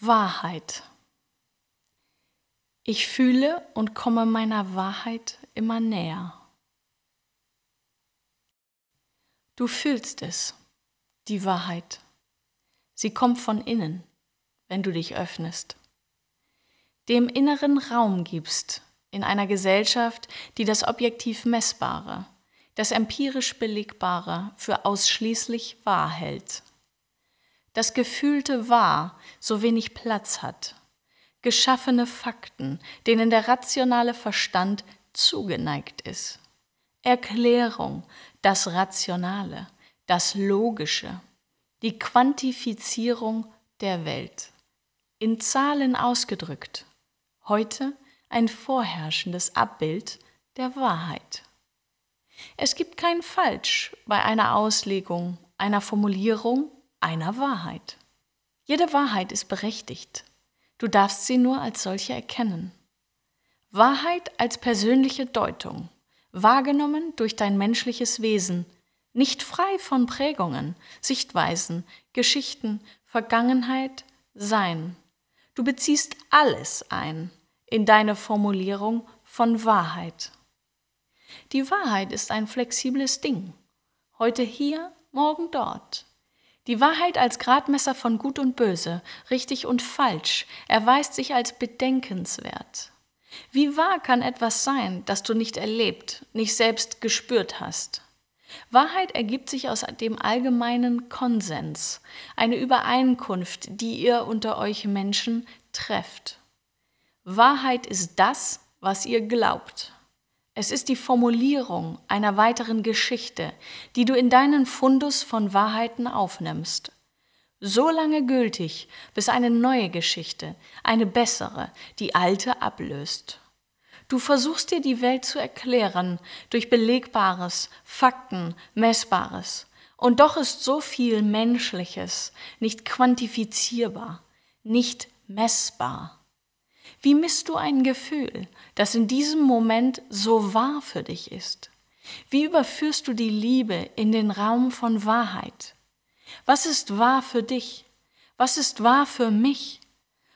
Wahrheit. Ich fühle und komme meiner Wahrheit immer näher. Du fühlst es, die Wahrheit. Sie kommt von innen, wenn du dich öffnest. Dem inneren Raum gibst in einer Gesellschaft, die das objektiv Messbare, das empirisch Belegbare für ausschließlich wahr hält das gefühlte Wahr so wenig Platz hat, geschaffene Fakten, denen der rationale Verstand zugeneigt ist, Erklärung, das Rationale, das Logische, die Quantifizierung der Welt, in Zahlen ausgedrückt, heute ein vorherrschendes Abbild der Wahrheit. Es gibt kein Falsch bei einer Auslegung, einer Formulierung einer Wahrheit. Jede Wahrheit ist berechtigt. Du darfst sie nur als solche erkennen. Wahrheit als persönliche Deutung, wahrgenommen durch dein menschliches Wesen, nicht frei von Prägungen, Sichtweisen, Geschichten, Vergangenheit, Sein. Du beziehst alles ein in deine Formulierung von Wahrheit. Die Wahrheit ist ein flexibles Ding. Heute hier, morgen dort. Die Wahrheit als Gradmesser von Gut und Böse, richtig und falsch, erweist sich als bedenkenswert. Wie wahr kann etwas sein, das du nicht erlebt, nicht selbst gespürt hast? Wahrheit ergibt sich aus dem allgemeinen Konsens, eine Übereinkunft, die ihr unter euch Menschen trefft. Wahrheit ist das, was ihr glaubt. Es ist die Formulierung einer weiteren Geschichte, die du in deinen Fundus von Wahrheiten aufnimmst. So lange gültig, bis eine neue Geschichte, eine bessere, die alte ablöst. Du versuchst dir die Welt zu erklären durch Belegbares, Fakten, Messbares. Und doch ist so viel Menschliches nicht quantifizierbar, nicht messbar. Wie misst du ein Gefühl, das in diesem Moment so wahr für dich ist? Wie überführst du die Liebe in den Raum von Wahrheit? Was ist wahr für dich? Was ist wahr für mich?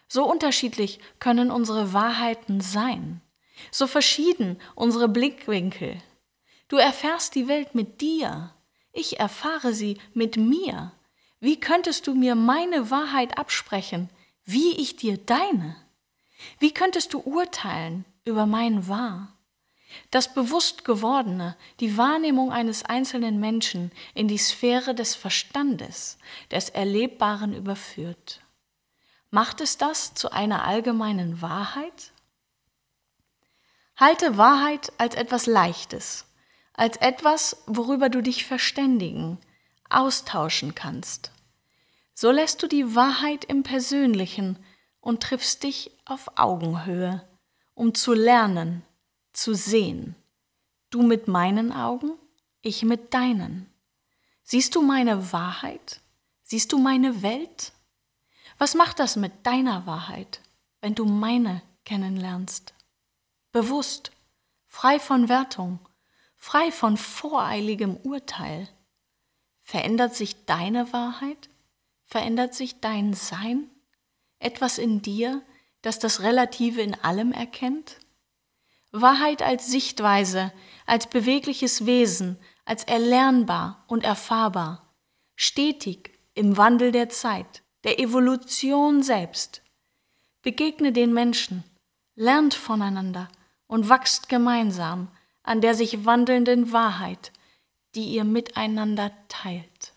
So unterschiedlich können unsere Wahrheiten sein, so verschieden unsere Blickwinkel. Du erfährst die Welt mit dir, ich erfahre sie mit mir. Wie könntest du mir meine Wahrheit absprechen, wie ich dir deine? Wie könntest du urteilen über mein Wahr? Das bewusst gewordene, die Wahrnehmung eines einzelnen Menschen in die Sphäre des Verstandes, des Erlebbaren überführt. Macht es das zu einer allgemeinen Wahrheit? Halte Wahrheit als etwas Leichtes, als etwas, worüber du dich verständigen, austauschen kannst. So lässt du die Wahrheit im Persönlichen und triffst dich auf Augenhöhe, um zu lernen, zu sehen. Du mit meinen Augen, ich mit deinen. Siehst du meine Wahrheit? Siehst du meine Welt? Was macht das mit deiner Wahrheit, wenn du meine kennenlernst? Bewusst, frei von Wertung, frei von voreiligem Urteil. Verändert sich deine Wahrheit? Verändert sich dein Sein? Etwas in dir, das das Relative in allem erkennt? Wahrheit als Sichtweise, als bewegliches Wesen, als erlernbar und erfahrbar, stetig im Wandel der Zeit, der Evolution selbst. Begegne den Menschen, lernt voneinander und wachst gemeinsam an der sich wandelnden Wahrheit, die ihr miteinander teilt.